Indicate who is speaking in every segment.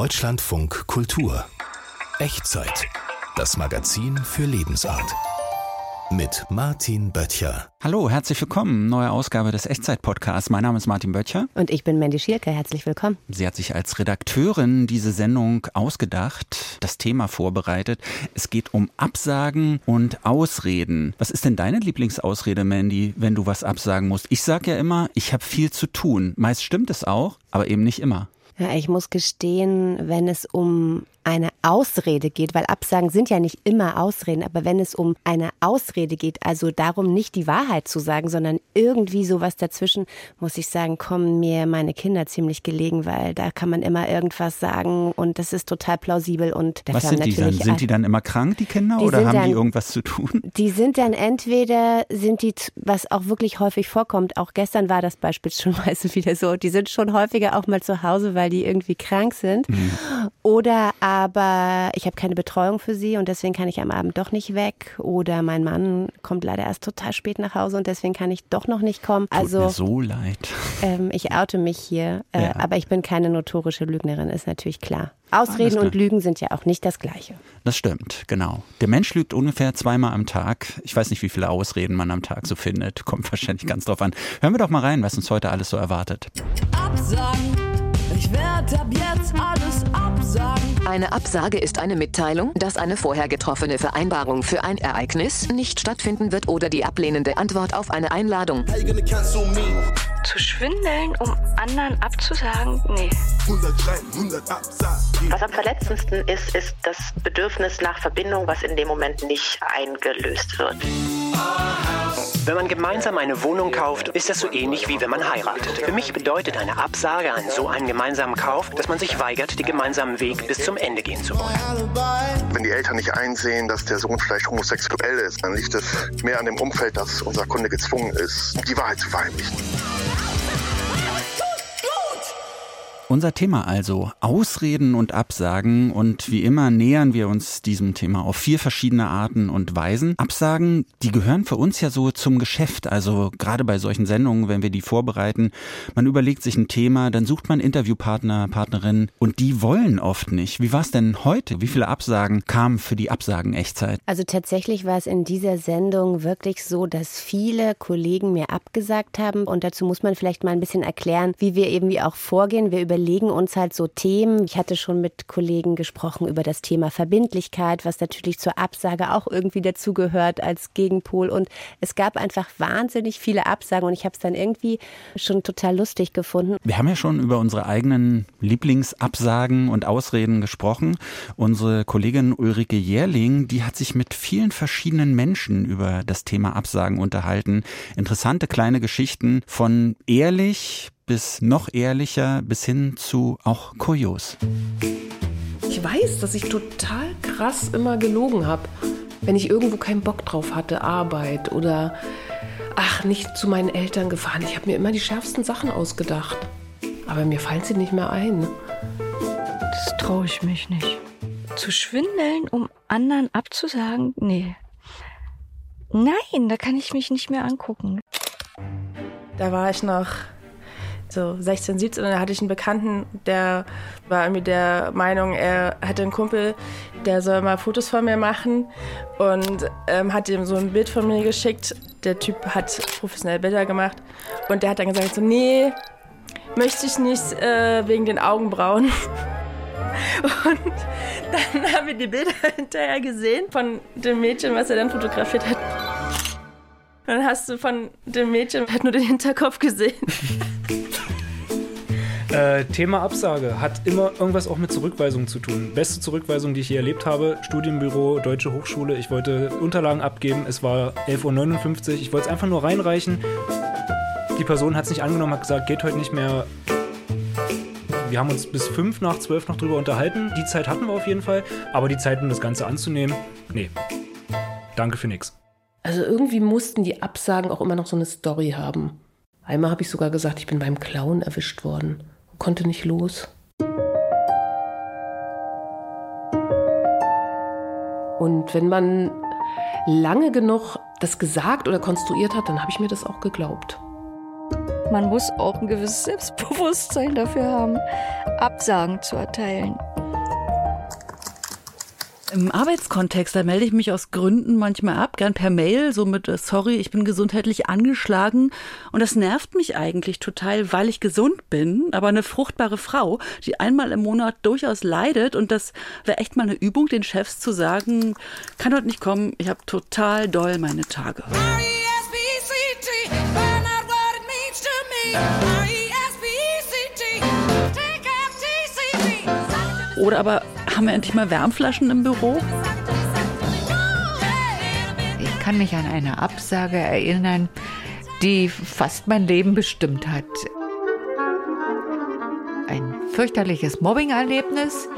Speaker 1: Deutschlandfunk Kultur. Echtzeit. Das Magazin für Lebensart. Mit Martin Böttcher.
Speaker 2: Hallo, herzlich willkommen. Neue Ausgabe des Echtzeit-Podcasts. Mein Name ist Martin Böttcher.
Speaker 3: Und ich bin Mandy Schielke. Herzlich willkommen.
Speaker 2: Sie hat sich als Redakteurin diese Sendung ausgedacht, das Thema vorbereitet. Es geht um Absagen und Ausreden. Was ist denn deine Lieblingsausrede, Mandy, wenn du was absagen musst? Ich sage ja immer, ich habe viel zu tun. Meist stimmt es auch, aber eben nicht immer.
Speaker 3: Ja, ich muss gestehen, wenn es um eine Ausrede geht, weil Absagen sind ja nicht immer Ausreden, aber wenn es um eine Ausrede geht, also darum nicht die Wahrheit zu sagen, sondern irgendwie sowas dazwischen, muss ich sagen, kommen mir meine Kinder ziemlich gelegen, weil da kann man immer irgendwas sagen und das ist total plausibel und
Speaker 2: Was sind die dann? Sind die dann immer krank, die Kinder, die oder haben dann, die irgendwas zu tun?
Speaker 3: Die sind dann entweder, sind die, was auch wirklich häufig vorkommt, auch gestern war das beispielsweise wieder so, die sind schon häufiger auch mal zu Hause, weil die irgendwie krank sind mhm. oder aber ich habe keine Betreuung für sie und deswegen kann ich am Abend doch nicht weg. Oder mein Mann kommt leider erst total spät nach Hause und deswegen kann ich doch noch nicht kommen.
Speaker 2: Tut also mir so leid.
Speaker 3: Ähm, ich oute mich hier, äh, ja. aber ich bin keine notorische Lügnerin, ist natürlich klar. Ausreden und Lügen sind ja auch nicht das Gleiche.
Speaker 2: Das stimmt, genau. Der Mensch lügt ungefähr zweimal am Tag. Ich weiß nicht, wie viele Ausreden man am Tag so findet. Kommt wahrscheinlich ganz drauf an. Hören wir doch mal rein, was uns heute alles so erwartet.
Speaker 4: Absagen. Ich werde ab jetzt alles absagen.
Speaker 5: Eine Absage ist eine Mitteilung, dass eine vorher getroffene Vereinbarung für ein Ereignis nicht stattfinden wird oder die ablehnende Antwort auf eine Einladung.
Speaker 6: Zu schwindeln, um anderen abzusagen? Nee.
Speaker 7: Was am verletzendsten ist, ist das Bedürfnis nach Verbindung, was in dem Moment nicht eingelöst wird.
Speaker 8: Wenn man gemeinsam eine Wohnung kauft, ist das so ähnlich wie wenn man heiratet. Für mich bedeutet eine Absage an so einen gemeinsamen Kauf, dass man sich weigert, den gemeinsamen Weg bis zum Ende gehen zu wollen.
Speaker 9: Wenn die Eltern nicht einsehen, dass der Sohn vielleicht homosexuell ist, dann liegt es mehr an dem Umfeld, dass unser Kunde gezwungen ist, die Wahrheit zu verheimlichen.
Speaker 2: Unser Thema also Ausreden und Absagen und wie immer nähern wir uns diesem Thema auf vier verschiedene Arten und Weisen. Absagen, die gehören für uns ja so zum Geschäft, also gerade bei solchen Sendungen, wenn wir die vorbereiten, man überlegt sich ein Thema, dann sucht man Interviewpartner, Partnerinnen und die wollen oft nicht. Wie war es denn heute? Wie viele Absagen kamen für die Absagen-Echtzeit?
Speaker 3: Also tatsächlich war es in dieser Sendung wirklich so, dass viele Kollegen mir abgesagt haben und dazu muss man vielleicht mal ein bisschen erklären, wie wir eben wie auch vorgehen. Wir überlegen uns halt so Themen. Ich hatte schon mit Kollegen gesprochen über das Thema Verbindlichkeit, was natürlich zur Absage auch irgendwie dazugehört als Gegenpol. Und es gab einfach wahnsinnig viele Absagen und ich habe es dann irgendwie schon total lustig gefunden.
Speaker 2: Wir haben ja schon über unsere eigenen Lieblingsabsagen und Ausreden gesprochen. Unsere Kollegin Ulrike Jährling, die hat sich mit vielen verschiedenen Menschen über das Thema Absagen unterhalten. Interessante kleine Geschichten von ehrlich bis noch ehrlicher bis hin zu auch kurios.
Speaker 10: Ich weiß, dass ich total krass immer gelogen habe, wenn ich irgendwo keinen Bock drauf hatte, Arbeit oder ach, nicht zu meinen Eltern gefahren. Ich habe mir immer die schärfsten Sachen ausgedacht. Aber mir fallen sie nicht mehr ein.
Speaker 6: Das traue ich mich nicht. Zu schwindeln, um anderen abzusagen? Nee. Nein, da kann ich mich nicht mehr angucken.
Speaker 11: Da war ich noch so 16, 17 und da hatte ich einen Bekannten, der war irgendwie der Meinung, er hätte einen Kumpel, der soll mal Fotos von mir machen und ähm, hat ihm so ein Bild von mir geschickt. Der Typ hat professionell Bilder gemacht und der hat dann gesagt so, nee, möchte ich nicht äh, wegen den Augenbrauen. Und dann haben wir die Bilder hinterher gesehen von dem Mädchen, was er dann fotografiert hat. Dann hast du von dem Mädchen halt nur den Hinterkopf gesehen.
Speaker 12: Äh, Thema Absage hat immer irgendwas auch mit Zurückweisung zu tun. Beste Zurückweisung, die ich je erlebt habe, Studienbüro, Deutsche Hochschule. Ich wollte Unterlagen abgeben, es war 11.59 Uhr, ich wollte es einfach nur reinreichen. Die Person hat es nicht angenommen, hat gesagt, geht heute nicht mehr. Wir haben uns bis 5 nach 12 noch drüber unterhalten. Die Zeit hatten wir auf jeden Fall. Aber die Zeit, um das Ganze anzunehmen, nee. Danke für nichts.
Speaker 10: Also irgendwie mussten die Absagen auch immer noch so eine Story haben. Einmal habe ich sogar gesagt, ich bin beim Clown erwischt worden konnte nicht los. Und wenn man lange genug das gesagt oder konstruiert hat, dann habe ich mir das auch geglaubt.
Speaker 6: man muss auch ein gewisses Selbstbewusstsein dafür haben, Absagen zu erteilen.
Speaker 13: Im Arbeitskontext, da melde ich mich aus Gründen manchmal ab, gern per Mail, so mit, äh, sorry, ich bin gesundheitlich angeschlagen. Und das nervt mich eigentlich total, weil ich gesund bin, aber eine fruchtbare Frau, die einmal im Monat durchaus leidet. Und das wäre echt mal eine Übung, den Chefs zu sagen, kann heute nicht kommen, ich habe total doll meine Tage. Oder aber haben wir endlich mal Wärmflaschen im Büro?
Speaker 14: Ich kann mich an eine Absage erinnern, die fast mein Leben bestimmt hat. Ein fürchterliches Mobbing-Erlebnis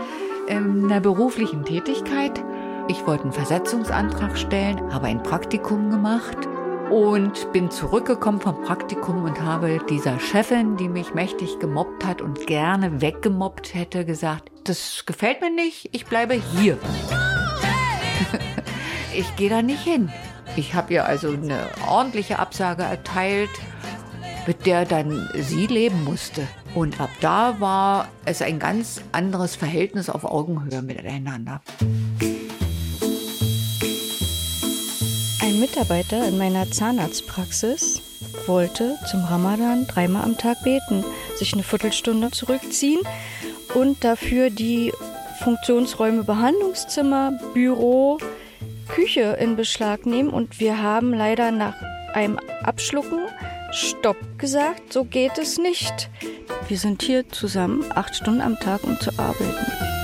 Speaker 14: in einer beruflichen Tätigkeit. Ich wollte einen Versetzungsantrag stellen, habe ein Praktikum gemacht und bin zurückgekommen vom Praktikum und habe dieser Chefin, die mich mächtig gemobbt hat und gerne weggemobbt hätte, gesagt, das gefällt mir nicht, ich bleibe hier. ich gehe da nicht hin. Ich habe ihr also eine ordentliche Absage erteilt, mit der dann sie leben musste. Und ab da war es ein ganz anderes Verhältnis auf Augenhöhe miteinander.
Speaker 6: Ein Mitarbeiter in meiner Zahnarztpraxis wollte zum Ramadan dreimal am Tag beten, sich eine Viertelstunde zurückziehen und dafür die Funktionsräume Behandlungszimmer, Büro, Küche in Beschlag nehmen. Und wir haben leider nach einem Abschlucken Stopp gesagt, so geht es nicht. Wir sind hier zusammen acht Stunden am Tag, um zu arbeiten.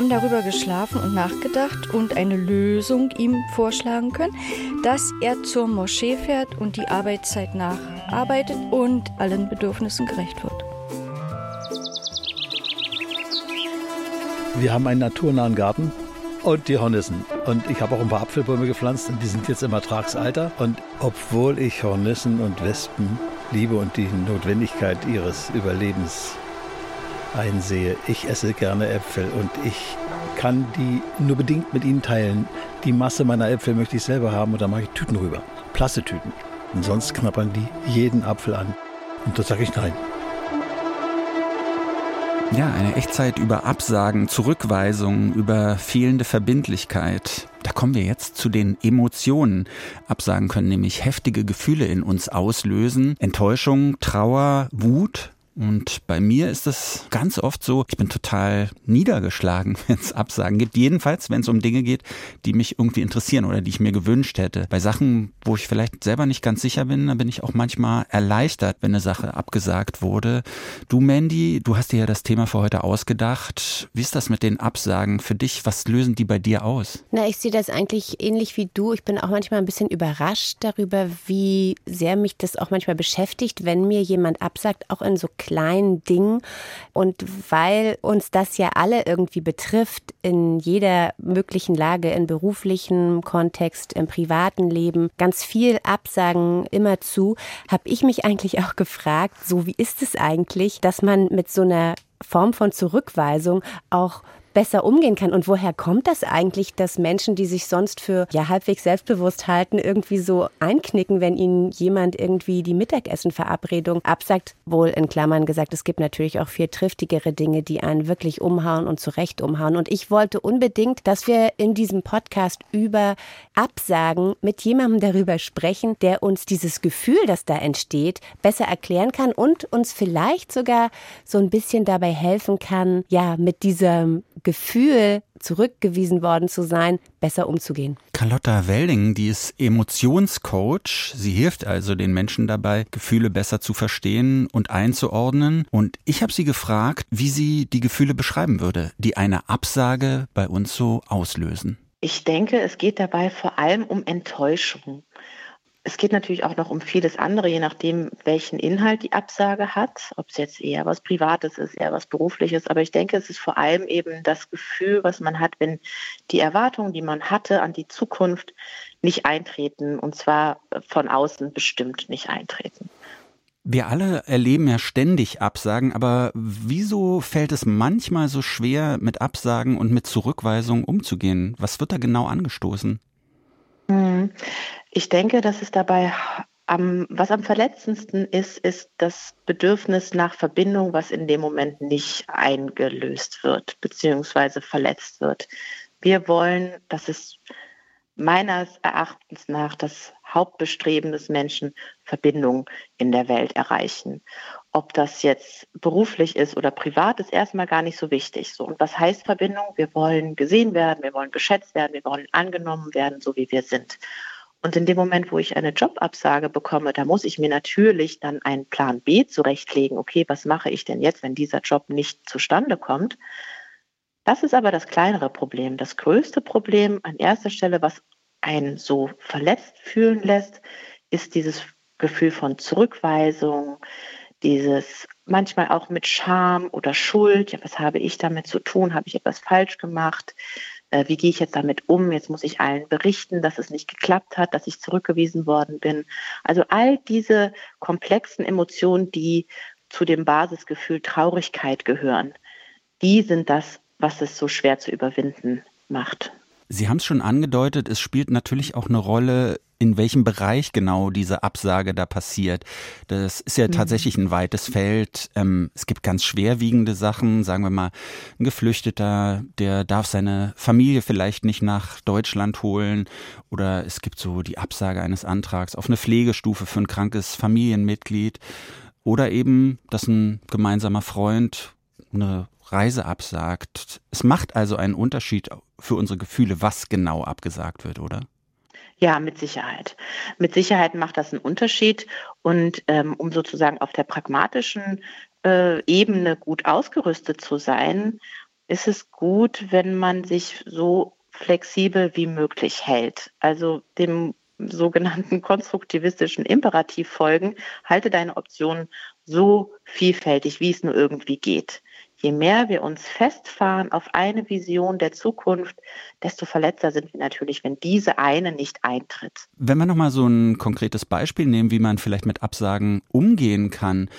Speaker 6: Haben darüber geschlafen und nachgedacht und eine Lösung ihm vorschlagen können, dass er zur Moschee fährt und die Arbeitszeit nacharbeitet und allen Bedürfnissen gerecht wird.
Speaker 15: Wir haben einen naturnahen Garten und die Hornissen. Und ich habe auch ein paar Apfelbäume gepflanzt und die sind jetzt im Ertragsalter. Und obwohl ich Hornissen und Wespen liebe und die Notwendigkeit ihres Überlebens einsehe. Ich esse gerne Äpfel und ich kann die nur bedingt mit ihnen teilen. Die Masse meiner Äpfel möchte ich selber haben und da mache ich Tüten rüber. Plastetüten. Und sonst knappern die jeden Apfel an. Und da sage ich nein.
Speaker 2: Ja, eine Echtzeit über Absagen, Zurückweisungen, über fehlende Verbindlichkeit. Da kommen wir jetzt zu den Emotionen. Absagen können nämlich heftige Gefühle in uns auslösen. Enttäuschung, Trauer, Wut, und bei mir ist es ganz oft so, ich bin total niedergeschlagen, wenn es Absagen gibt. Jedenfalls, wenn es um Dinge geht, die mich irgendwie interessieren oder die ich mir gewünscht hätte. Bei Sachen, wo ich vielleicht selber nicht ganz sicher bin, da bin ich auch manchmal erleichtert, wenn eine Sache abgesagt wurde. Du, Mandy, du hast dir ja das Thema für heute ausgedacht. Wie ist das mit den Absagen für dich? Was lösen die bei dir aus?
Speaker 3: Na, ich sehe das eigentlich ähnlich wie du. Ich bin auch manchmal ein bisschen überrascht darüber, wie sehr mich das auch manchmal beschäftigt, wenn mir jemand absagt, auch in so kleinen Dingen. Und weil uns das ja alle irgendwie betrifft, in jeder möglichen Lage, in beruflichem Kontext, im privaten Leben, ganz viel Absagen immer zu, habe ich mich eigentlich auch gefragt, so wie ist es eigentlich, dass man mit so einer Form von Zurückweisung auch besser umgehen kann. Und woher kommt das eigentlich, dass Menschen, die sich sonst für ja halbwegs selbstbewusst halten, irgendwie so einknicken, wenn ihnen jemand irgendwie die Mittagessenverabredung absagt? Wohl in Klammern gesagt, es gibt natürlich auch viel triftigere Dinge, die einen wirklich umhauen und zurecht umhauen. Und ich wollte unbedingt, dass wir in diesem Podcast über Absagen mit jemandem darüber sprechen, der uns dieses Gefühl, das da entsteht, besser erklären kann und uns vielleicht sogar so ein bisschen dabei helfen kann, ja, mit diesem Gefühl, zurückgewiesen worden zu sein, besser umzugehen.
Speaker 2: Carlotta Welding, die ist Emotionscoach. Sie hilft also den Menschen dabei, Gefühle besser zu verstehen und einzuordnen. Und ich habe sie gefragt, wie sie die Gefühle beschreiben würde, die eine Absage bei uns so auslösen.
Speaker 7: Ich denke, es geht dabei vor allem um Enttäuschung. Es geht natürlich auch noch um vieles andere, je nachdem, welchen Inhalt die Absage hat, ob es jetzt eher was Privates ist, eher was Berufliches. Aber ich denke, es ist vor allem eben das Gefühl, was man hat, wenn die Erwartungen, die man hatte an die Zukunft, nicht eintreten und zwar von außen bestimmt nicht eintreten.
Speaker 2: Wir alle erleben ja ständig Absagen, aber wieso fällt es manchmal so schwer, mit Absagen und mit Zurückweisungen umzugehen? Was wird da genau angestoßen?
Speaker 7: Hm. Ich denke, dass es dabei am, was am verletzendsten ist, ist das Bedürfnis nach Verbindung, was in dem Moment nicht eingelöst wird, beziehungsweise verletzt wird. Wir wollen, dass es meines Erachtens nach das Hauptbestreben des Menschen, Verbindung in der Welt erreichen. Ob das jetzt beruflich ist oder privat, ist erstmal gar nicht so wichtig. So, und was heißt Verbindung? Wir wollen gesehen werden, wir wollen geschätzt werden, wir wollen angenommen werden, so wie wir sind. Und in dem Moment, wo ich eine Jobabsage bekomme, da muss ich mir natürlich dann einen Plan B zurechtlegen. Okay, was mache ich denn jetzt, wenn dieser Job nicht zustande kommt? Das ist aber das kleinere Problem. Das größte Problem an erster Stelle, was einen so verletzt fühlen lässt, ist dieses Gefühl von Zurückweisung, dieses manchmal auch mit Scham oder Schuld. Ja, was habe ich damit zu tun? Habe ich etwas falsch gemacht? Äh, wie gehe ich jetzt damit um? Jetzt muss ich allen berichten, dass es nicht geklappt hat, dass ich zurückgewiesen worden bin. Also all diese komplexen Emotionen, die zu dem Basisgefühl Traurigkeit gehören, die sind das, was es so schwer zu überwinden macht.
Speaker 2: Sie haben es schon angedeutet, es spielt natürlich auch eine Rolle, in welchem Bereich genau diese Absage da passiert. Das ist ja mhm. tatsächlich ein weites Feld. Ähm, es gibt ganz schwerwiegende Sachen, sagen wir mal, ein Geflüchteter, der darf seine Familie vielleicht nicht nach Deutschland holen. Oder es gibt so die Absage eines Antrags auf eine Pflegestufe für ein krankes Familienmitglied. Oder eben, dass ein gemeinsamer Freund eine Reise absagt. Es macht also einen Unterschied für unsere Gefühle, was genau abgesagt wird, oder?
Speaker 7: Ja, mit Sicherheit. Mit Sicherheit macht das einen Unterschied. Und ähm, um sozusagen auf der pragmatischen äh, Ebene gut ausgerüstet zu sein, ist es gut, wenn man sich so flexibel wie möglich hält. Also dem sogenannten konstruktivistischen Imperativ folgen, halte deine Optionen so vielfältig, wie es nur irgendwie geht. Je mehr wir uns festfahren auf eine Vision der Zukunft, desto verletzter sind wir natürlich, wenn diese eine nicht eintritt.
Speaker 2: Wenn wir nochmal so ein konkretes Beispiel nehmen, wie man vielleicht mit Absagen umgehen kann.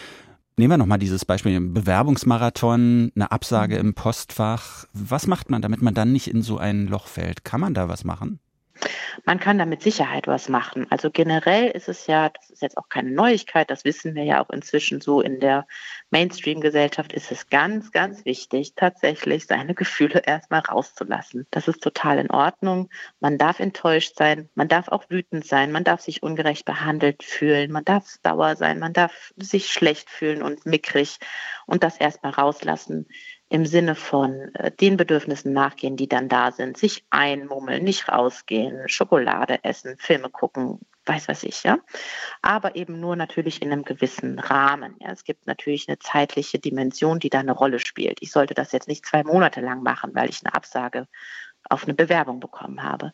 Speaker 2: Nehmen wir nochmal dieses Beispiel, Bewerbungsmarathon, eine Absage mhm. im Postfach. Was macht man, damit man dann nicht in so ein Loch fällt? Kann man da was machen?
Speaker 7: Man kann da mit Sicherheit was machen. Also generell ist es ja, das ist jetzt auch keine Neuigkeit, das wissen wir ja auch inzwischen so in der Mainstream-Gesellschaft ist es ganz, ganz wichtig, tatsächlich seine Gefühle erstmal rauszulassen. Das ist total in Ordnung. Man darf enttäuscht sein, man darf auch wütend sein, man darf sich ungerecht behandelt fühlen, man darf sauer sein, man darf sich schlecht fühlen und mickrig und das erstmal rauslassen im Sinne von äh, den Bedürfnissen nachgehen, die dann da sind, sich einmummeln, nicht rausgehen, Schokolade essen, Filme gucken, weiß was ich, ja. Aber eben nur natürlich in einem gewissen Rahmen. Ja. Es gibt natürlich eine zeitliche Dimension, die da eine Rolle spielt. Ich sollte das jetzt nicht zwei Monate lang machen, weil ich eine Absage auf eine Bewerbung bekommen habe.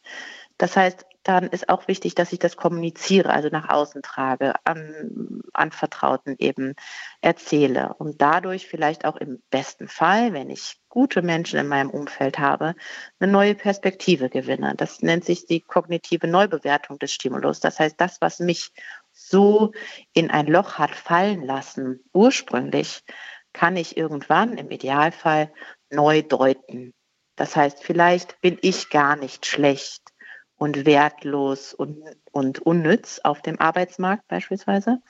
Speaker 7: Das heißt, dann ist auch wichtig, dass ich das kommuniziere, also nach außen trage, an, an Vertrauten eben erzähle und dadurch vielleicht auch im besten Fall, wenn ich gute Menschen in meinem Umfeld habe, eine neue Perspektive gewinne. Das nennt sich die kognitive Neubewertung des Stimulus. Das heißt, das, was mich so in ein Loch hat fallen lassen, ursprünglich, kann ich irgendwann im Idealfall neu deuten. Das heißt, vielleicht bin ich gar nicht schlecht und wertlos und, und unnütz auf dem Arbeitsmarkt beispielsweise,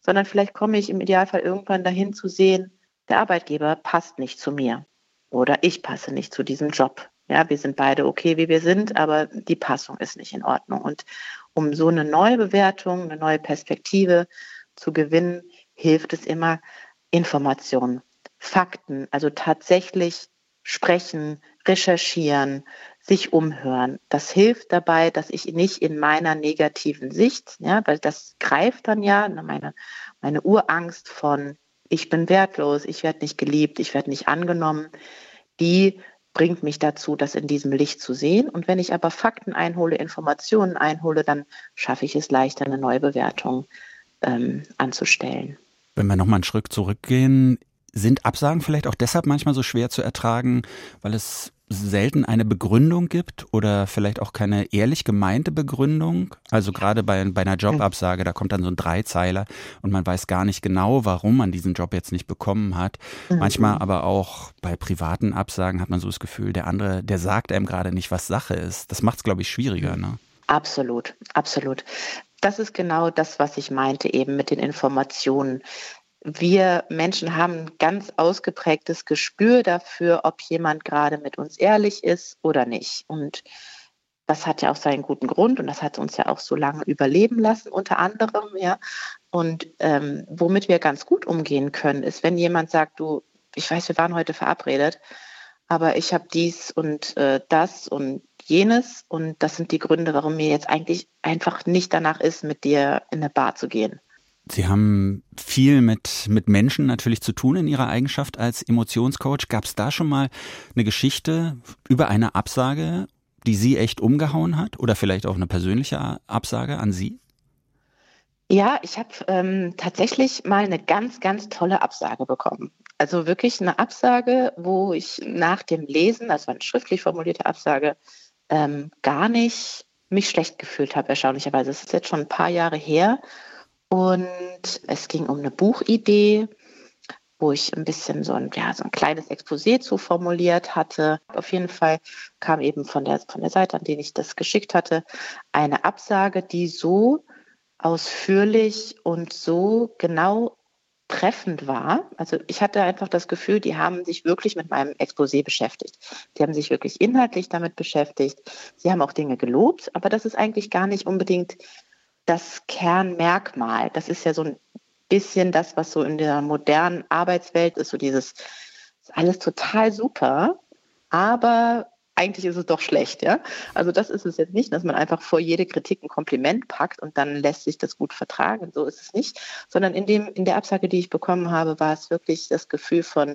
Speaker 7: sondern vielleicht komme ich im Idealfall irgendwann dahin zu sehen, der Arbeitgeber passt nicht zu mir oder ich passe nicht zu diesem Job. Ja, wir sind beide okay, wie wir sind, aber die Passung ist nicht in Ordnung. Und um so eine neue Bewertung, eine neue Perspektive zu gewinnen, hilft es immer Informationen, Fakten, also tatsächlich sprechen, recherchieren, sich umhören. Das hilft dabei, dass ich nicht in meiner negativen Sicht, ja, weil das greift dann ja meine, meine Urangst von ich bin wertlos, ich werde nicht geliebt, ich werde nicht angenommen, die bringt mich dazu, das in diesem Licht zu sehen. Und wenn ich aber Fakten einhole, Informationen einhole, dann schaffe ich es leichter, eine neue Bewertung ähm, anzustellen.
Speaker 2: Wenn wir nochmal einen Schritt zurückgehen, sind Absagen vielleicht auch deshalb manchmal so schwer zu ertragen, weil es selten eine Begründung gibt oder vielleicht auch keine ehrlich gemeinte Begründung. Also gerade bei, bei einer Jobabsage, da kommt dann so ein Dreizeiler und man weiß gar nicht genau, warum man diesen Job jetzt nicht bekommen hat. Mhm. Manchmal aber auch bei privaten Absagen hat man so das Gefühl, der andere, der sagt einem gerade nicht, was Sache ist. Das macht es, glaube ich, schwieriger. Ne?
Speaker 7: Absolut, absolut. Das ist genau das, was ich meinte eben mit den Informationen. Wir Menschen haben ein ganz ausgeprägtes Gespür dafür, ob jemand gerade mit uns ehrlich ist oder nicht. Und das hat ja auch seinen guten Grund und das hat uns ja auch so lange überleben lassen, unter anderem, ja. Und ähm, womit wir ganz gut umgehen können, ist, wenn jemand sagt, du, ich weiß, wir waren heute verabredet, aber ich habe dies und äh, das und jenes und das sind die Gründe, warum mir jetzt eigentlich einfach nicht danach ist, mit dir in eine Bar zu gehen.
Speaker 2: Sie haben viel mit, mit Menschen natürlich zu tun in Ihrer Eigenschaft als Emotionscoach. Gab es da schon mal eine Geschichte über eine Absage die Sie echt umgehauen hat? Oder vielleicht auch eine persönliche Absage an Sie?
Speaker 7: Ja, ich habe ähm, tatsächlich mal eine ganz, ganz tolle Absage bekommen. Also wirklich eine Absage, wo ich nach dem Lesen, das war eine schriftlich formulierte Absage, ähm, gar nicht mich schlecht gefühlt habe, erstaunlicherweise. Es ist jetzt schon ein paar Jahre her und es ging um eine Buchidee wo ich ein bisschen so ein, ja, so ein kleines Exposé zu formuliert hatte. Auf jeden Fall kam eben von der, von der Seite, an den ich das geschickt hatte, eine Absage, die so ausführlich und so genau treffend war. Also ich hatte einfach das Gefühl, die haben sich wirklich mit meinem Exposé beschäftigt. Die haben sich wirklich inhaltlich damit beschäftigt. Sie haben auch Dinge gelobt, aber das ist eigentlich gar nicht unbedingt das Kernmerkmal. Das ist ja so ein bisschen das, was so in der modernen Arbeitswelt ist, so dieses, ist alles total super, aber eigentlich ist es doch schlecht, ja. Also das ist es jetzt nicht, dass man einfach vor jede Kritik ein Kompliment packt und dann lässt sich das gut vertragen. So ist es nicht, sondern in dem, in der Absage, die ich bekommen habe, war es wirklich das Gefühl von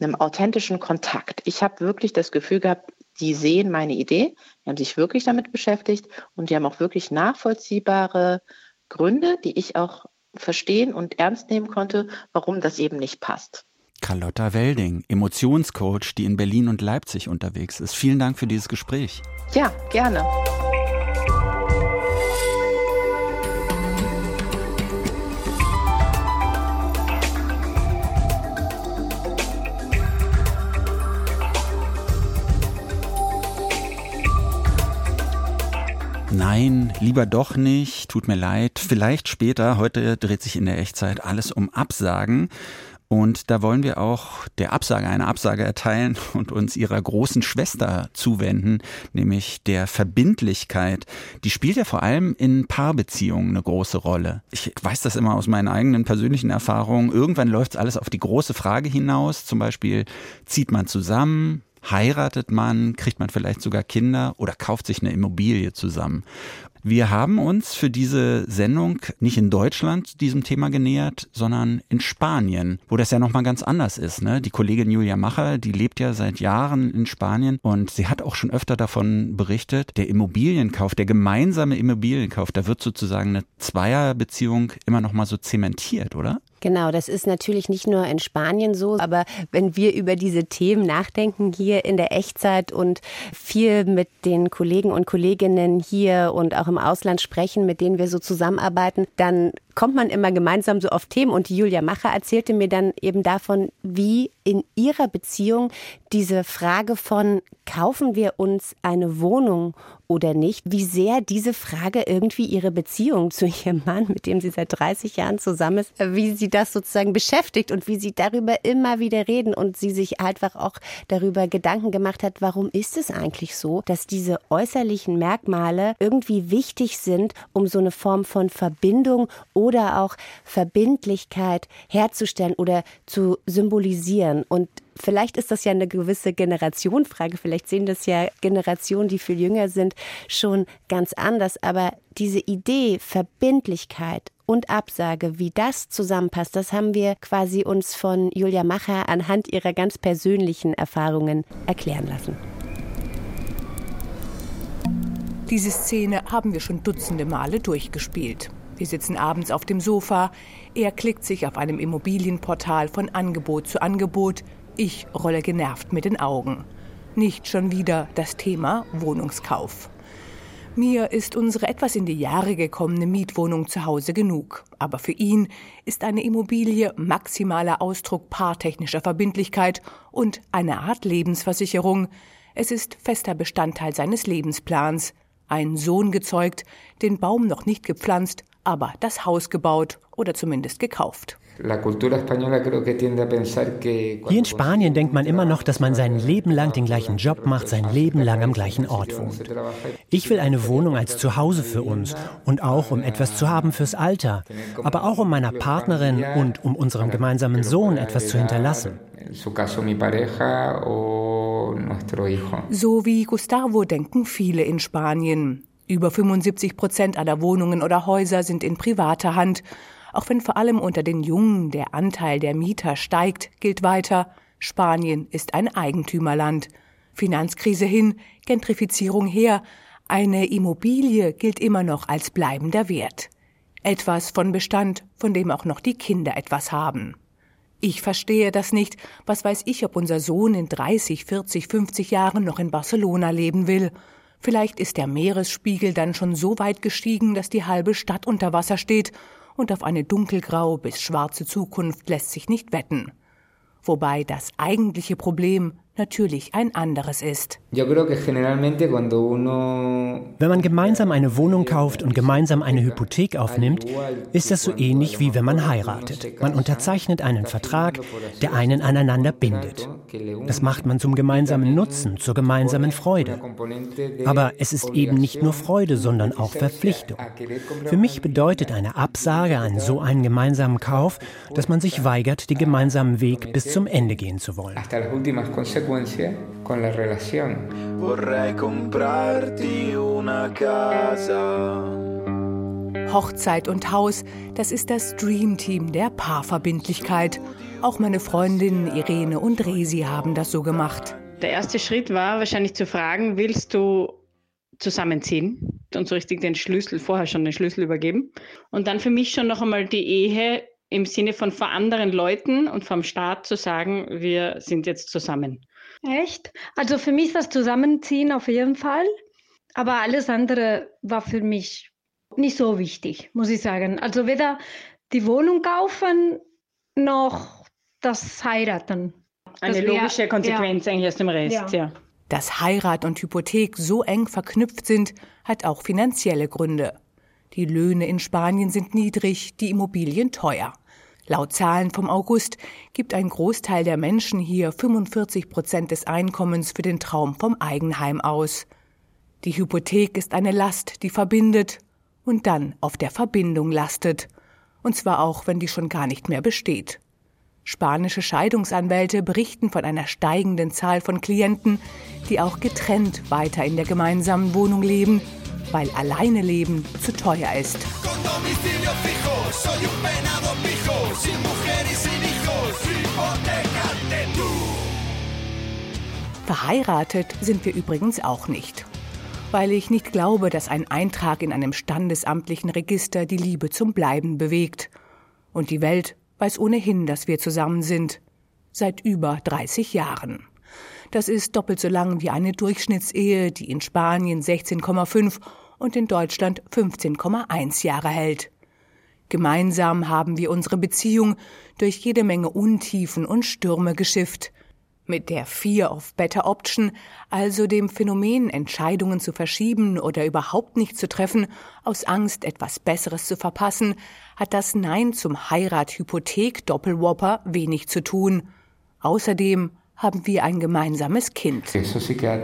Speaker 7: einem authentischen Kontakt. Ich habe wirklich das Gefühl gehabt, die sehen meine Idee, die haben sich wirklich damit beschäftigt und die haben auch wirklich nachvollziehbare Gründe, die ich auch verstehen und ernst nehmen konnte, warum das eben nicht passt.
Speaker 2: Carlotta Welding, Emotionscoach, die in Berlin und Leipzig unterwegs ist. Vielen Dank für dieses Gespräch.
Speaker 7: Ja, gerne.
Speaker 2: Nein, lieber doch nicht, tut mir leid, vielleicht später. Heute dreht sich in der Echtzeit alles um Absagen. Und da wollen wir auch der Absage eine Absage erteilen und uns ihrer großen Schwester zuwenden, nämlich der Verbindlichkeit. Die spielt ja vor allem in Paarbeziehungen eine große Rolle. Ich weiß das immer aus meinen eigenen persönlichen Erfahrungen. Irgendwann läuft alles auf die große Frage hinaus. Zum Beispiel, zieht man zusammen? Heiratet man, kriegt man vielleicht sogar Kinder oder kauft sich eine Immobilie zusammen. Wir haben uns für diese Sendung nicht in Deutschland diesem Thema genähert, sondern in Spanien, wo das ja nochmal ganz anders ist. Ne? Die Kollegin Julia Macher, die lebt ja seit Jahren in Spanien und sie hat auch schon öfter davon berichtet, der Immobilienkauf, der gemeinsame Immobilienkauf, da wird sozusagen eine Zweierbeziehung immer nochmal so zementiert, oder?
Speaker 3: Genau, das ist natürlich nicht nur in Spanien so, aber wenn wir über diese Themen nachdenken hier in der Echtzeit und viel mit den Kollegen und Kolleginnen hier und auch im Ausland sprechen, mit denen wir so zusammenarbeiten, dann kommt man immer gemeinsam so auf Themen. Und Julia Macher erzählte mir dann eben davon, wie in ihrer Beziehung diese Frage von, kaufen wir uns eine Wohnung oder nicht, wie sehr diese Frage irgendwie ihre Beziehung zu ihrem Mann, mit dem sie seit 30 Jahren zusammen ist, wie sie das sozusagen beschäftigt und wie sie darüber immer wieder reden und sie sich einfach auch darüber Gedanken gemacht hat, warum ist es eigentlich so, dass diese äußerlichen Merkmale irgendwie wichtig sind, um so eine Form von Verbindung auch Verbindlichkeit herzustellen oder zu symbolisieren. Und Vielleicht ist das ja eine gewisse Generationfrage. Vielleicht sehen das ja Generationen, die viel jünger sind, schon ganz anders. Aber diese Idee, Verbindlichkeit und Absage, wie das zusammenpasst, das haben wir quasi uns von Julia Macher anhand ihrer ganz persönlichen Erfahrungen erklären lassen.
Speaker 16: Diese Szene haben wir schon dutzende Male durchgespielt. Wir sitzen abends auf dem Sofa, er klickt sich auf einem Immobilienportal von Angebot zu Angebot, ich rolle genervt mit den Augen. Nicht schon wieder das Thema Wohnungskauf. Mir ist unsere etwas in die Jahre gekommene Mietwohnung zu Hause genug. Aber für ihn ist eine Immobilie maximaler Ausdruck paartechnischer Verbindlichkeit und eine Art Lebensversicherung. Es ist fester Bestandteil seines Lebensplans. einen Sohn gezeugt, den Baum noch nicht gepflanzt, aber das Haus gebaut oder zumindest gekauft.
Speaker 17: Hier in Spanien denkt man immer noch, dass man sein Leben lang den gleichen Job macht, sein Leben lang am gleichen Ort wohnt. Ich will eine Wohnung als Zuhause für uns und auch um etwas zu haben fürs Alter, aber auch um meiner Partnerin und um unserem gemeinsamen Sohn etwas zu hinterlassen.
Speaker 16: So wie Gustavo denken viele in Spanien. Über 75 Prozent aller Wohnungen oder Häuser sind in privater Hand. Auch wenn vor allem unter den Jungen der Anteil der Mieter steigt, gilt weiter, Spanien ist ein Eigentümerland. Finanzkrise hin, Gentrifizierung her, eine Immobilie gilt immer noch als bleibender Wert. Etwas von Bestand, von dem auch noch die Kinder etwas haben. Ich verstehe das nicht. Was weiß ich, ob unser Sohn in 30, 40, 50 Jahren noch in Barcelona leben will. Vielleicht ist der Meeresspiegel dann schon so weit gestiegen, dass die halbe Stadt unter Wasser steht, und auf eine dunkelgrau bis schwarze Zukunft lässt sich nicht wetten. Wobei das eigentliche Problem natürlich ein anderes ist.
Speaker 17: Wenn man gemeinsam eine Wohnung kauft und gemeinsam eine Hypothek aufnimmt, ist das so ähnlich wie wenn man heiratet. Man unterzeichnet einen Vertrag, der einen aneinander bindet. Das macht man zum gemeinsamen Nutzen, zur gemeinsamen Freude. Aber es ist eben nicht nur Freude, sondern auch Verpflichtung. Für mich bedeutet eine Absage an so einen gemeinsamen Kauf, dass man sich weigert, den gemeinsamen Weg bis zum Ende gehen zu wollen
Speaker 18: consecuencia con la relación. Vorrei comprarti una casa.
Speaker 16: Hochzeit und Haus, das ist das Dreamteam der Paarverbindlichkeit. Auch meine Freundinnen Irene und Resi haben das so gemacht.
Speaker 19: Der erste Schritt war wahrscheinlich zu fragen, willst du zusammenziehen und so richtig den Schlüssel, vorher schon den Schlüssel übergeben. Und dann für mich schon noch einmal die Ehe im Sinne von vor anderen Leuten und vom Staat zu sagen, wir sind jetzt zusammen.
Speaker 20: Echt? Also für mich das Zusammenziehen auf jeden Fall. Aber alles andere war für mich nicht so wichtig, muss ich sagen. Also weder die Wohnung kaufen noch das Heiraten.
Speaker 19: Eine das logische wär, Konsequenz ja. eigentlich aus dem Rest, ja. ja.
Speaker 16: Dass Heirat und Hypothek so eng verknüpft sind, hat auch finanzielle Gründe. Die Löhne in Spanien sind niedrig, die Immobilien teuer. Laut Zahlen vom August gibt ein Großteil der Menschen hier 45 Prozent des Einkommens für den Traum vom Eigenheim aus. Die Hypothek ist eine Last, die verbindet und dann auf der Verbindung lastet. Und zwar auch, wenn die schon gar nicht mehr besteht. Spanische Scheidungsanwälte berichten von einer steigenden Zahl von Klienten, die auch getrennt weiter in der gemeinsamen Wohnung leben, weil alleine leben zu teuer ist. Verheiratet sind wir übrigens auch nicht. Weil ich nicht glaube, dass ein Eintrag in einem standesamtlichen Register die Liebe zum Bleiben bewegt. Und die Welt weiß ohnehin, dass wir zusammen sind. Seit über 30 Jahren. Das ist doppelt so lang wie eine Durchschnittsehe, die in Spanien 16,5 und in Deutschland 15,1 Jahre hält. Gemeinsam haben wir unsere Beziehung durch jede Menge Untiefen und Stürme geschifft. Mit der Fear of Better Option, also dem Phänomen, Entscheidungen zu verschieben oder überhaupt nicht zu treffen, aus Angst, etwas Besseres zu verpassen, hat das Nein zum Heirat-Hypothek-Doppelwhopper wenig zu tun. Außerdem haben wir ein gemeinsames Kind. Eso sí que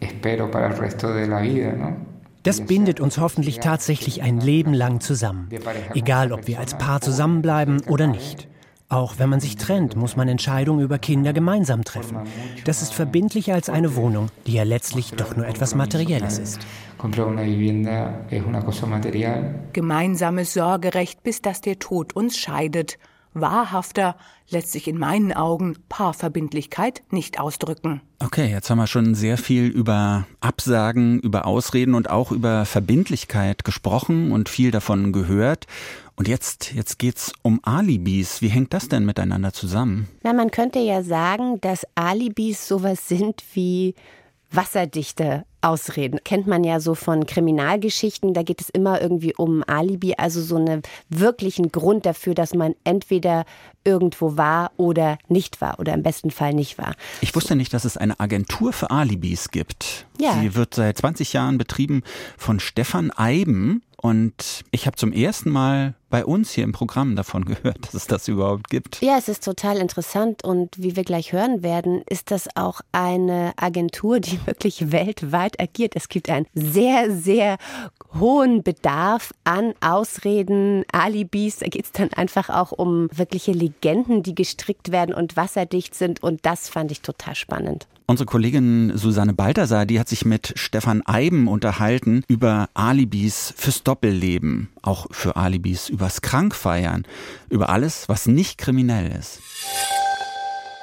Speaker 16: espero para el resto de la vida, ¿no?
Speaker 17: Das bindet uns hoffentlich tatsächlich ein Leben lang zusammen, egal ob wir als Paar zusammenbleiben oder nicht. Auch wenn man sich trennt, muss man Entscheidungen über Kinder gemeinsam treffen. Das ist verbindlicher als eine Wohnung, die ja letztlich doch nur etwas Materielles ist.
Speaker 16: Gemeinsames Sorgerecht, bis dass der Tod uns scheidet. Wahrhafter lässt sich in meinen Augen Paarverbindlichkeit nicht ausdrücken.
Speaker 2: Okay, jetzt haben wir schon sehr viel über Absagen, über Ausreden und auch über Verbindlichkeit gesprochen und viel davon gehört. Und jetzt, jetzt geht's um Alibis. Wie hängt das denn miteinander zusammen?
Speaker 3: Na, man könnte ja sagen, dass Alibis sowas sind wie wasserdichte Ausreden. Kennt man ja so von Kriminalgeschichten, da geht es immer irgendwie um Alibi, also so einen wirklichen Grund dafür, dass man entweder irgendwo war oder nicht war oder im besten Fall nicht war.
Speaker 2: Ich wusste nicht, dass es eine Agentur für Alibis gibt.
Speaker 3: Ja.
Speaker 2: Sie wird seit 20 Jahren betrieben von Stefan Eiben. Und ich habe zum ersten Mal bei uns hier im Programm davon gehört, dass es das überhaupt gibt.
Speaker 3: Ja, es ist total interessant und wie wir gleich hören werden, ist das auch eine Agentur, die wirklich weltweit agiert. Es gibt einen sehr, sehr hohen Bedarf an Ausreden, Alibis. Da geht es dann einfach auch um wirkliche Legenden, die gestrickt werden und wasserdicht sind und das fand ich total spannend.
Speaker 2: Unsere Kollegin Susanne Balthasar, die hat sich mit Stefan Eiben unterhalten über Alibis fürs Doppelleben, auch für Alibis übers Krankfeiern, über alles, was nicht kriminell ist.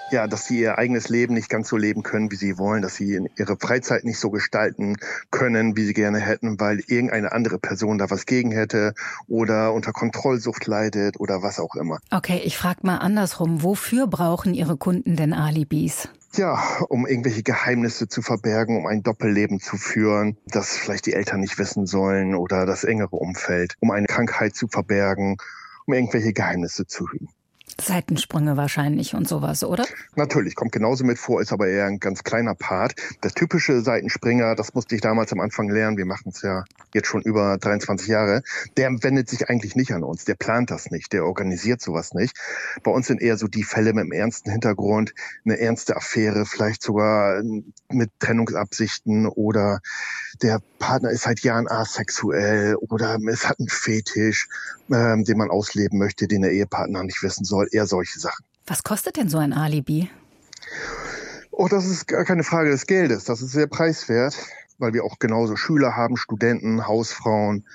Speaker 9: Ja, dass sie ihr eigenes Leben nicht ganz so leben können, wie sie wollen, dass sie ihre Freizeit nicht so gestalten können, wie sie gerne hätten, weil irgendeine andere Person da was gegen hätte oder unter Kontrollsucht leidet oder was auch immer.
Speaker 21: Okay, ich frage mal andersrum. Wofür brauchen Ihre Kunden denn Alibis?
Speaker 9: Ja, um irgendwelche Geheimnisse zu verbergen, um ein Doppelleben zu führen, das vielleicht die Eltern nicht wissen sollen oder das engere Umfeld, um eine Krankheit zu verbergen, um irgendwelche Geheimnisse zu hüten.
Speaker 21: Seitensprünge wahrscheinlich und sowas, oder?
Speaker 9: Natürlich, kommt genauso mit vor, ist aber eher ein ganz kleiner Part. Der typische Seitenspringer, das musste ich damals am Anfang lernen, wir machen es ja jetzt schon über 23 Jahre, der wendet sich eigentlich nicht an uns, der plant das nicht, der organisiert sowas nicht. Bei uns sind eher so die Fälle mit einem ernsten Hintergrund, eine ernste Affäre, vielleicht sogar mit Trennungsabsichten oder der Partner ist seit Jahren asexuell oder es hat einen Fetisch, ähm, den man ausleben möchte, den der Ehepartner nicht wissen soll, eher solche Sachen.
Speaker 21: Was kostet denn so ein Alibi?
Speaker 9: Oh, das ist gar keine Frage des Geldes. Das ist sehr preiswert, weil wir auch genauso Schüler haben, Studenten, Hausfrauen,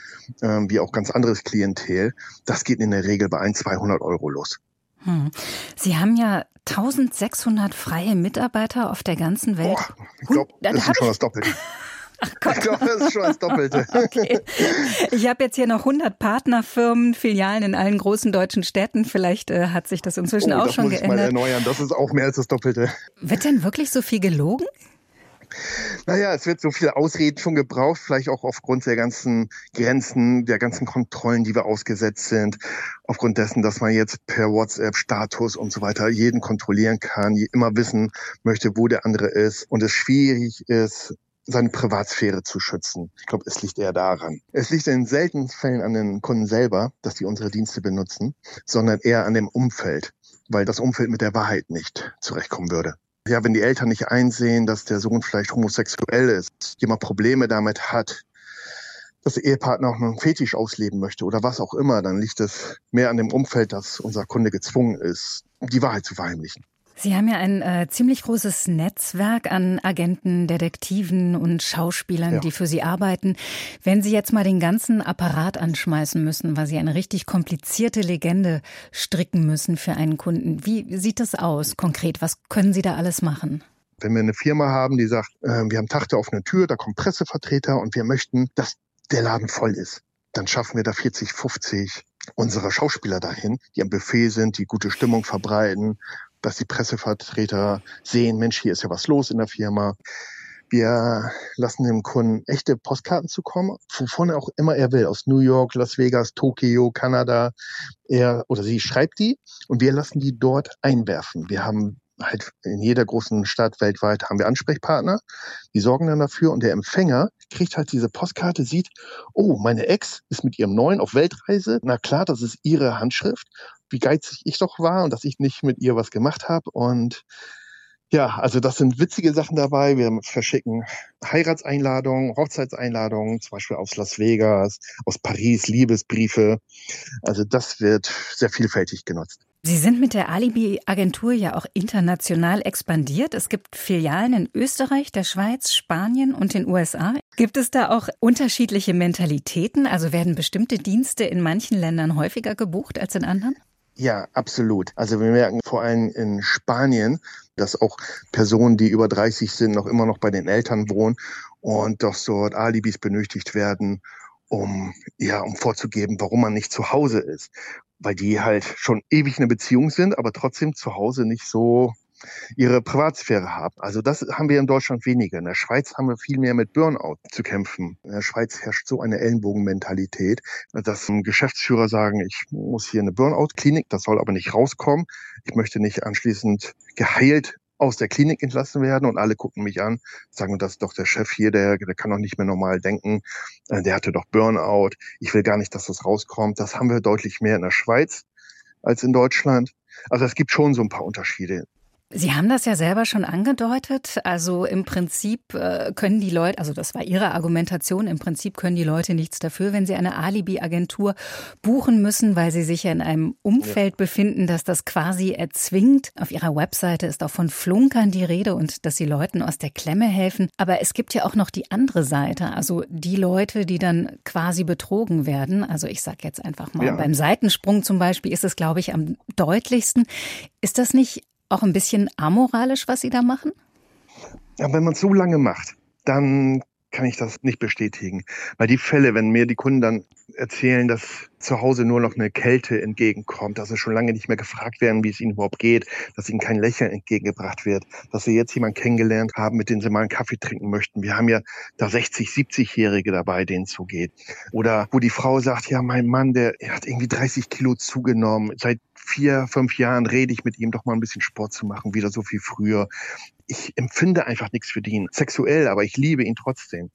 Speaker 9: ähm, wie auch ganz anderes Klientel. Das geht in der Regel bei 1, 200 Euro los.
Speaker 21: Hm. Sie haben ja 1600 freie Mitarbeiter auf der ganzen Welt.
Speaker 9: Oh, ich glaube, das ist schon das Doppelte.
Speaker 21: Ach Gott.
Speaker 9: Ich glaube, das ist schon das Doppelte.
Speaker 21: Okay. Ich habe jetzt hier noch 100 Partnerfirmen, Filialen in allen großen deutschen Städten. Vielleicht äh, hat sich das inzwischen
Speaker 9: oh,
Speaker 21: auch
Speaker 9: das
Speaker 21: schon
Speaker 9: muss ich
Speaker 21: geändert.
Speaker 9: mal erneuern. Das ist auch mehr als das Doppelte.
Speaker 21: Wird denn wirklich so viel gelogen?
Speaker 9: Naja, es wird so viele Ausreden schon gebraucht, vielleicht auch aufgrund der ganzen Grenzen, der ganzen Kontrollen, die wir ausgesetzt sind, aufgrund dessen, dass man jetzt per WhatsApp Status und so weiter jeden kontrollieren kann, immer wissen möchte, wo der andere ist und es schwierig ist, seine Privatsphäre zu schützen. Ich glaube, es liegt eher daran. Es liegt in seltenen Fällen an den Kunden selber, dass die unsere Dienste benutzen, sondern eher an dem Umfeld, weil das Umfeld mit der Wahrheit nicht zurechtkommen würde. Ja, wenn die Eltern nicht einsehen, dass der Sohn vielleicht homosexuell ist, jemand Probleme damit hat, dass der Ehepartner auch einen Fetisch ausleben möchte oder was auch immer, dann liegt es mehr an dem Umfeld, dass unser Kunde gezwungen ist, die Wahrheit zu verheimlichen.
Speaker 21: Sie haben ja ein äh, ziemlich großes Netzwerk an Agenten, Detektiven und Schauspielern,
Speaker 9: Ja.
Speaker 21: die für Sie arbeiten. Wenn Sie jetzt mal den ganzen Apparat anschmeißen müssen, weil Sie eine richtig komplizierte Legende stricken müssen für einen Kunden, wie sieht das aus konkret? Was können Sie da alles machen?
Speaker 9: Wenn wir eine Firma haben, die sagt, äh, wir haben Tachte auf eine Tür, da kommen Pressevertreter und wir möchten, dass der Laden voll ist, dann schaffen wir da 40, 50 unserer Schauspieler dahin, die am Buffet sind, die gute Stimmung verbreiten, dass die Pressevertreter sehen, Mensch, hier ist ja was los in der Firma. Wir lassen dem Kunden echte Postkarten zukommen, wovon er auch immer er will, aus New York, Las Vegas, Tokio, Kanada. Er oder sie schreibt die und wir lassen die dort einwerfen. Wir haben halt in jeder großen Stadt weltweit haben wir Ansprechpartner, die sorgen dann dafür und der Empfänger kriegt halt diese Postkarte, sieht, oh, meine Ex ist mit ihrem Neuen auf Weltreise. Na klar, das ist ihre Handschrift. Wie geizig ich doch war und dass ich nicht mit ihr was gemacht habe und ja, also das sind witzige Sachen dabei. Wir verschicken Heiratseinladungen, Hochzeitseinladungen, zum Beispiel aus Las Vegas, aus Paris, Liebesbriefe. Also das wird sehr vielfältig genutzt.
Speaker 21: Sie sind mit der Alibi-Agentur ja auch international expandiert. Es gibt Filialen in Österreich, der Schweiz, Spanien und den USA. Gibt es da auch unterschiedliche Mentalitäten? Also werden bestimmte Dienste in manchen Ländern häufiger gebucht als in anderen?
Speaker 9: Ja, absolut. Also wir merken vor allem in Spanien, dass auch Personen, die über 30 sind, noch immer noch bei den Eltern wohnen und dass dort Alibis benötigt werden, um, ja, um vorzugeben, warum man nicht zu Hause ist. Weil die halt schon ewig eine Beziehung sind, aber trotzdem zu Hause nicht so ihre Privatsphäre haben. Also das haben wir in Deutschland weniger. In der Schweiz haben wir viel mehr mit Burnout zu kämpfen. In der Schweiz herrscht so eine Ellenbogenmentalität, dass Geschäftsführer sagen, ich muss hier eine Burnout-Klinik, das soll aber nicht rauskommen. Ich möchte nicht anschließend geheilt aus der Klinik entlassen werden und alle gucken mich an, sagen, das ist doch der Chef hier, der, der kann doch nicht mehr normal denken, äh, der hatte doch Burnout, ich will gar nicht, dass das rauskommt. Das haben wir deutlich mehr in der Schweiz als in Deutschland. Also es gibt schon so ein paar Unterschiede.
Speaker 21: Sie haben das ja selber schon angedeutet. Also im Prinzip äh, können die Leute, also das war Ihre Argumentation, im Prinzip können die Leute nichts dafür, wenn sie eine Alibi-Agentur buchen müssen, weil sie sich ja in einem Umfeld ja. befinden, das das quasi erzwingt. Auf Ihrer Webseite ist auch von Flunkern die Rede und dass sie Leuten aus der Klemme helfen. Aber es gibt ja auch noch die andere Seite, also die Leute, die dann quasi betrogen werden. Also ich sage jetzt einfach mal, ja. beim Seitensprung zum Beispiel ist es, glaube ich, am deutlichsten. Ist das nicht auch ein bisschen amoralisch, was Sie da machen?
Speaker 9: Ja, wenn man es so lange macht, dann kann ich das nicht bestätigen. Weil die Fälle, wenn mir die Kunden dann erzählen, dass zu Hause nur noch eine Kälte entgegenkommt, dass sie schon lange nicht mehr gefragt werden, wie es ihnen überhaupt geht, dass ihnen kein Lächeln entgegengebracht wird, dass sie jetzt jemanden kennengelernt haben, mit dem sie mal einen Kaffee trinken möchten. Wir haben ja da 60, 70-Jährige dabei, denen es so geht. Oder wo die Frau sagt, ja, mein Mann, der hat irgendwie 30 Kilo zugenommen. Seit vier, fünf Jahren rede ich mit ihm, doch mal ein bisschen Sport zu machen, wieder so viel früher. Ich empfinde einfach nichts für ihn. Sexuell, aber ich liebe ihn trotzdem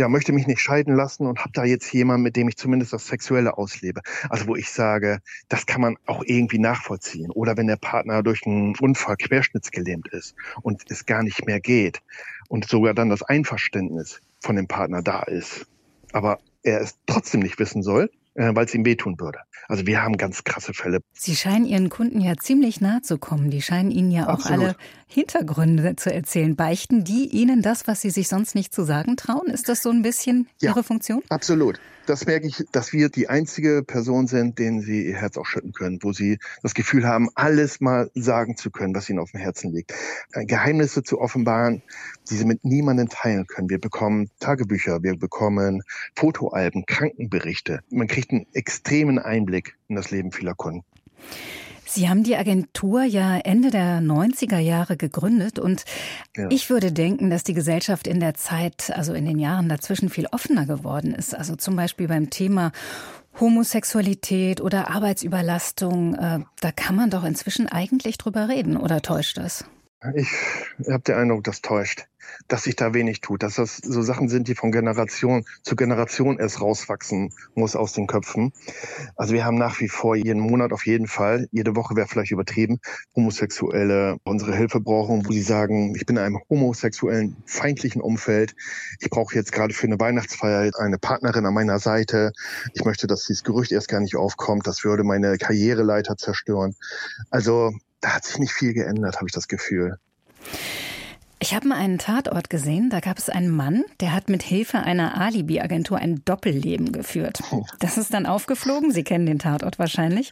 Speaker 9: ja, möchte mich nicht scheiden lassen und habe da jetzt jemanden, mit dem ich zumindest das Sexuelle auslebe. Also wo ich sage, das kann man auch irgendwie nachvollziehen. Oder wenn der Partner durch einen Unfall querschnittsgelähmt ist und es gar nicht mehr geht und sogar dann das Einverständnis von dem Partner da ist, aber er es trotzdem nicht wissen soll, äh, weil es ihm wehtun würde. Also wir haben ganz krasse Fälle.
Speaker 21: Sie scheinen Ihren Kunden ja ziemlich nahe zu kommen. Die scheinen Ihnen ja auch Absolut. alle Hintergründe zu erzählen. Beichten die Ihnen das, was Sie sich sonst nicht zu sagen trauen? Ist das so ein bisschen ja, Ihre Funktion?
Speaker 9: Absolut das merke ich, dass wir die einzige Person sind, denen sie ihr Herz auch schütten können, wo sie das Gefühl haben, alles mal sagen zu können, was ihnen auf dem Herzen liegt. Äh, Geheimnisse zu offenbaren, die sie mit niemandem teilen können. Wir bekommen Tagebücher, wir bekommen Fotoalben, Krankenberichte. Man kriegt einen extremen Einblick in das Leben vieler Kunden.
Speaker 21: Sie haben die Agentur ja Ende der 90er Jahre gegründet und ja. ich würde denken, dass die Gesellschaft in der Zeit, also in den Jahren dazwischen viel offener geworden ist. Also zum Beispiel beim Thema Homosexualität oder Arbeitsüberlastung, äh, da kann man doch inzwischen eigentlich drüber reden, oder täuscht das?
Speaker 9: Ich habe den Eindruck, das täuscht dass sich da wenig tut, dass das so Sachen sind, die von Generation zu Generation erst rauswachsen muss aus den Köpfen. Also wir haben nach wie vor jeden Monat auf jeden Fall, jede Woche wäre vielleicht übertrieben, Homosexuelle unsere Hilfe brauchen, wo sie sagen, ich bin in einem homosexuellen, feindlichen Umfeld. Ich brauche jetzt gerade für eine Weihnachtsfeier eine Partnerin an meiner Seite. Ich möchte, dass dieses Gerücht erst gar nicht aufkommt. Das würde meine Karriereleiter zerstören. Also da hat sich nicht viel geändert, habe ich das Gefühl.
Speaker 21: Ich habe mal einen Tatort gesehen, da gab es einen Mann, der hat mit Hilfe einer Alibi-Agentur ein Doppelleben geführt. Das ist dann aufgeflogen, Sie kennen den Tatort wahrscheinlich.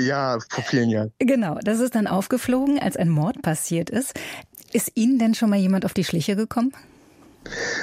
Speaker 9: Ja, vor vielen Jahren.
Speaker 21: Genau, das ist dann aufgeflogen, als ein Mord passiert ist. Ist Ihnen denn schon mal jemand auf die Schliche gekommen?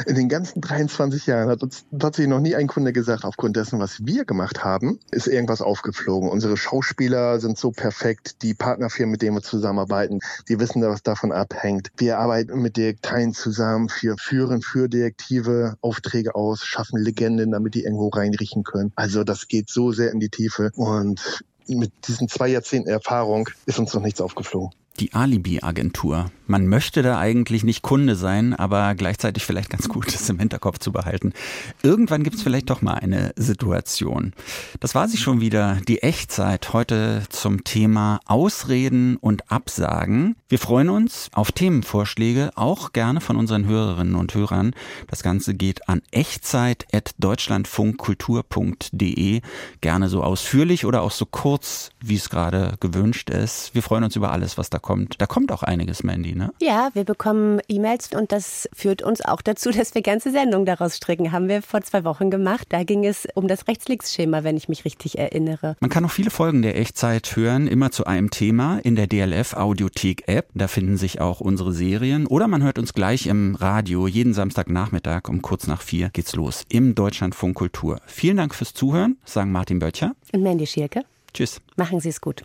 Speaker 9: In den ganzen 23 Jahren hat uns tatsächlich noch nie ein Kunde gesagt, aufgrund dessen, was wir gemacht haben, ist irgendwas aufgeflogen. Unsere Schauspieler sind so perfekt, die Partnerfirmen, mit denen wir zusammenarbeiten, die wissen, was davon abhängt. Wir arbeiten mit Detekteien zusammen, wir führen für Detektive Aufträge aus, schaffen Legenden, damit die irgendwo reinriechen können. Also das geht so sehr in die Tiefe und mit diesen zwei Jahrzehnten Erfahrung ist uns noch nichts aufgeflogen
Speaker 2: die Alibi-Agentur. Man möchte da eigentlich nicht Kunde sein, aber gleichzeitig vielleicht ganz gut, das im Hinterkopf zu behalten. Irgendwann gibt es vielleicht doch mal eine Situation. Das war sie schon wieder, die Echtzeit heute zum Thema Ausreden und Absagen. Wir freuen uns auf Themenvorschläge, auch gerne von unseren Hörerinnen und Hörern. Das Ganze geht an echtzeit.deutschlandfunkkultur.de. Gerne so ausführlich oder auch so kurz, wie es gerade gewünscht ist. Wir freuen uns über alles, was da kommt. Da kommt auch einiges, Mandy, ne?
Speaker 3: Ja, wir bekommen E-Mails und das führt uns auch dazu, dass wir ganze Sendungen daraus stricken. Haben wir vor zwei Wochen gemacht. Da ging es um das Rechts-Links-Schema, wenn ich mich richtig erinnere.
Speaker 2: Man kann auch viele Folgen der Echtzeit hören, immer zu einem Thema in der DLF Audiothek App. Da finden sich auch unsere Serien. Oder man hört uns gleich im Radio jeden Samstagnachmittag um kurz nach vier geht's los im Deutschlandfunk Kultur. Vielen Dank fürs Zuhören, sagen Martin Böttcher
Speaker 3: und Mandy Schierke.
Speaker 2: Tschüss.
Speaker 3: Machen Sie es gut.